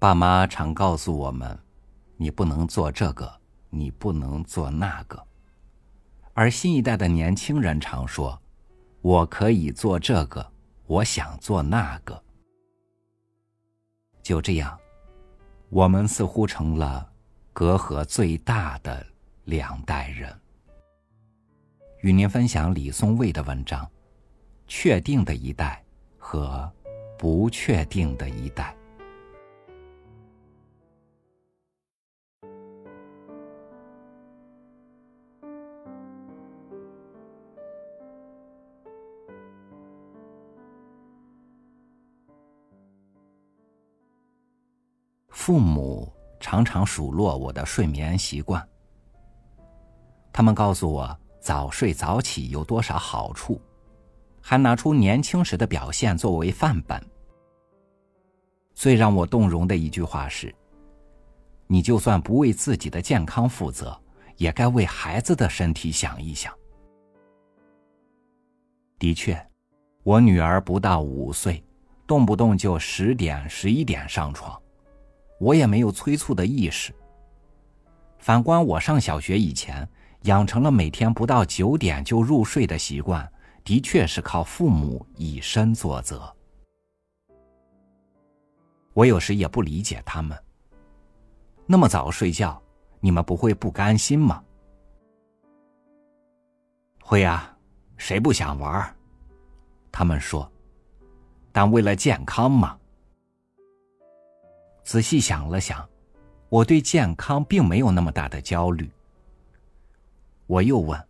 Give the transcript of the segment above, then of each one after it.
爸妈常告诉我们：“你不能做这个，你不能做那个。”而新一代的年轻人常说：“我可以做这个，我想做那个。”就这样，我们似乎成了隔阂最大的两代人。与您分享李松蔚的文章：《确定的一代和不确定的一代》。父母常常数落我的睡眠习惯，他们告诉我早睡早起有多少好处，还拿出年轻时的表现作为范本。最让我动容的一句话是：“你就算不为自己的健康负责，也该为孩子的身体想一想。”的确，我女儿不到五岁，动不动就十点、十一点上床。我也没有催促的意识。反观我上小学以前，养成了每天不到九点就入睡的习惯，的确是靠父母以身作则。我有时也不理解他们。那么早睡觉，你们不会不甘心吗？会啊，谁不想玩？他们说，但为了健康嘛。仔细想了想，我对健康并没有那么大的焦虑。我又问：“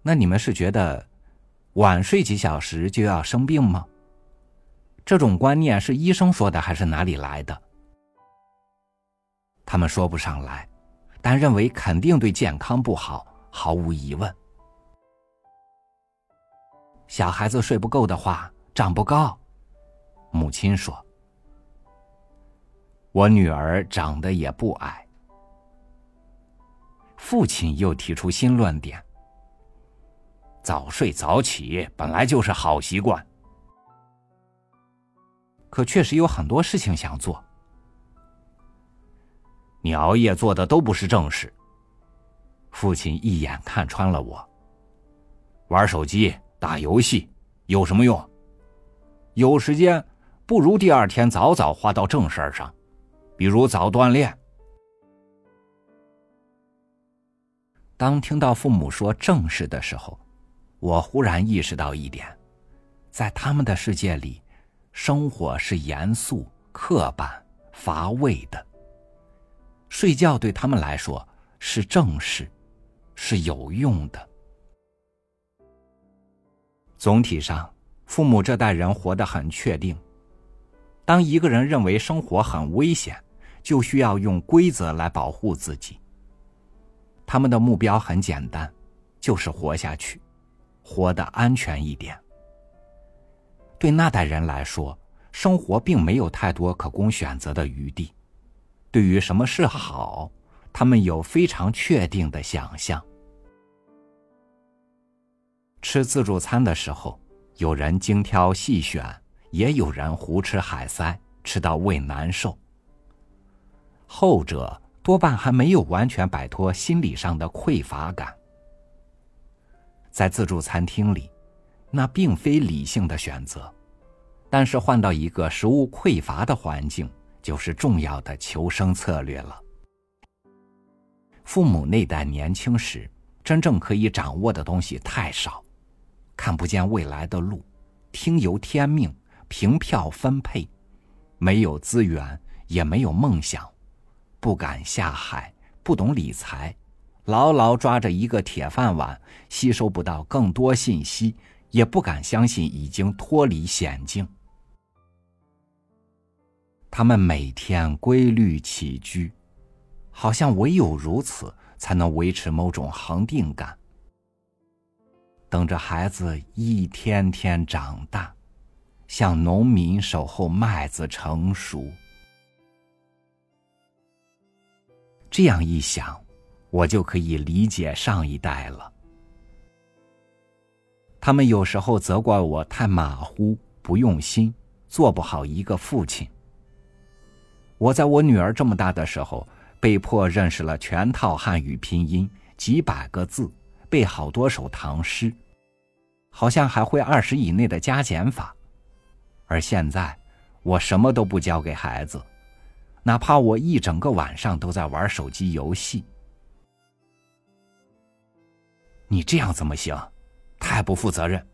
那你们是觉得晚睡几小时就要生病吗？这种观念是医生说的还是哪里来的？”他们说不上来，但认为肯定对健康不好，毫无疑问。小孩子睡不够的话，长不高。母亲说。我女儿长得也不矮。父亲又提出新论点：早睡早起本来就是好习惯，可确实有很多事情想做。你熬夜做的都不是正事。父亲一眼看穿了我。玩手机、打游戏有什么用？有时间不如第二天早早花到正事儿上。比如早锻炼。当听到父母说正事的时候，我忽然意识到一点：在他们的世界里，生活是严肃、刻板、乏味的。睡觉对他们来说是正事，是有用的。总体上，父母这代人活得很确定。当一个人认为生活很危险，就需要用规则来保护自己。他们的目标很简单，就是活下去，活得安全一点。对那代人来说，生活并没有太多可供选择的余地。对于什么是好，他们有非常确定的想象。吃自助餐的时候，有人精挑细选，也有人胡吃海塞，吃到胃难受。后者多半还没有完全摆脱心理上的匮乏感。在自助餐厅里，那并非理性的选择，但是换到一个食物匮乏的环境，就是重要的求生策略了。父母那代年轻时，真正可以掌握的东西太少，看不见未来的路，听由天命，凭票分配，没有资源，也没有梦想。不敢下海，不懂理财，牢牢抓着一个铁饭碗，吸收不到更多信息，也不敢相信已经脱离险境。他们每天规律起居，好像唯有如此，才能维持某种恒定感。等着孩子一天天长大，像农民守候麦子成熟。这样一想，我就可以理解上一代了。他们有时候责怪我太马虎、不用心，做不好一个父亲。我在我女儿这么大的时候，被迫认识了全套汉语拼音，几百个字，背好多首唐诗，好像还会二十以内的加减法。而现在，我什么都不教给孩子，哪怕我一整个晚上都在玩手机游戏。你这样怎么行？太不负责任！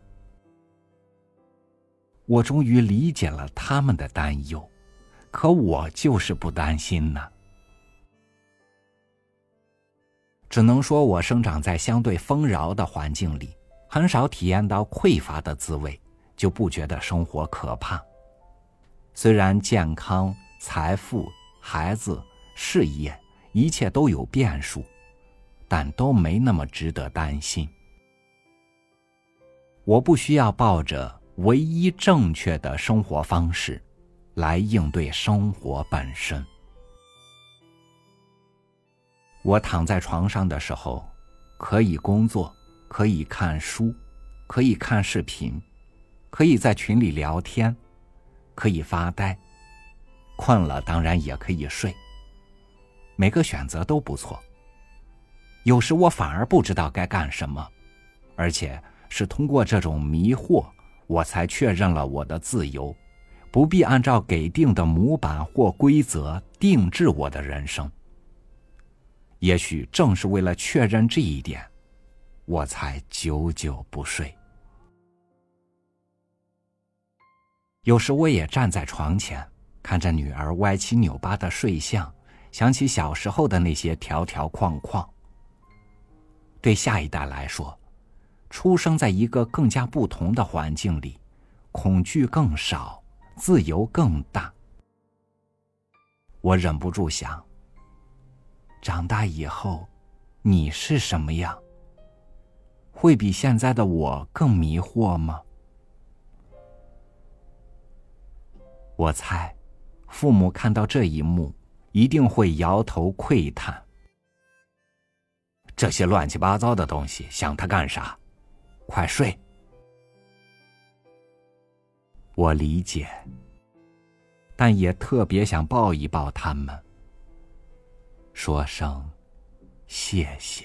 我终于理解了他们的担忧。可我就是不担心呢，只能说我生长在相对丰饶的环境里，很少体验到匮乏的滋味，就不觉得生活可怕。虽然健康、财富、孩子、事业一切都有变数，但都没那么值得担心。我不需要抱着唯一正确的生活方式。来应对生活本身。我躺在床上的时候，可以工作，可以看书，可以看视频，可以在群里聊天，可以发呆。困了当然也可以睡。每个选择都不错。有时我反而不知道该干什么，而且是通过这种迷惑，我才确认了我的自由。不必按照给定的模板或规则定制我的人生。也许正是为了确认这一点，我才久久不睡。有时我也站在床前，看着女儿歪七扭八的睡相，想起小时候的那些条条框框。对下一代来说，出生在一个更加不同的环境里，恐惧更少。自由更大。我忍不住想：长大以后，你是什么样？会比现在的我更迷惑吗？我猜，父母看到这一幕，一定会摇头喟叹：“这些乱七八糟的东西，想它干啥？快睡！”我理解，但也特别想抱一抱他们，说声谢谢。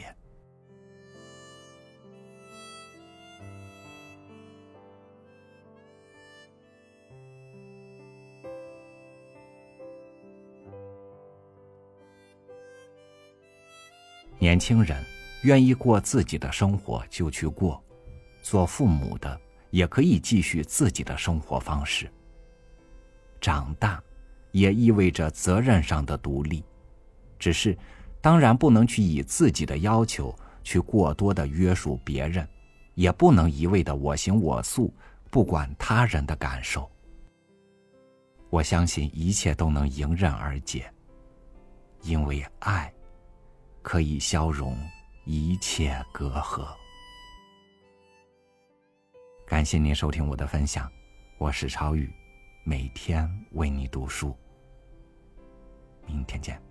年轻人愿意过自己的生活就去过，做父母的。也可以继续自己的生活方式。长大，也意味着责任上的独立，只是，当然不能去以自己的要求去过多的约束别人，也不能一味的我行我素，不管他人的感受。我相信一切都能迎刃而解，因为爱，可以消融一切隔阂。感谢您收听我的分享，我是超宇，每天为你读书。明天见。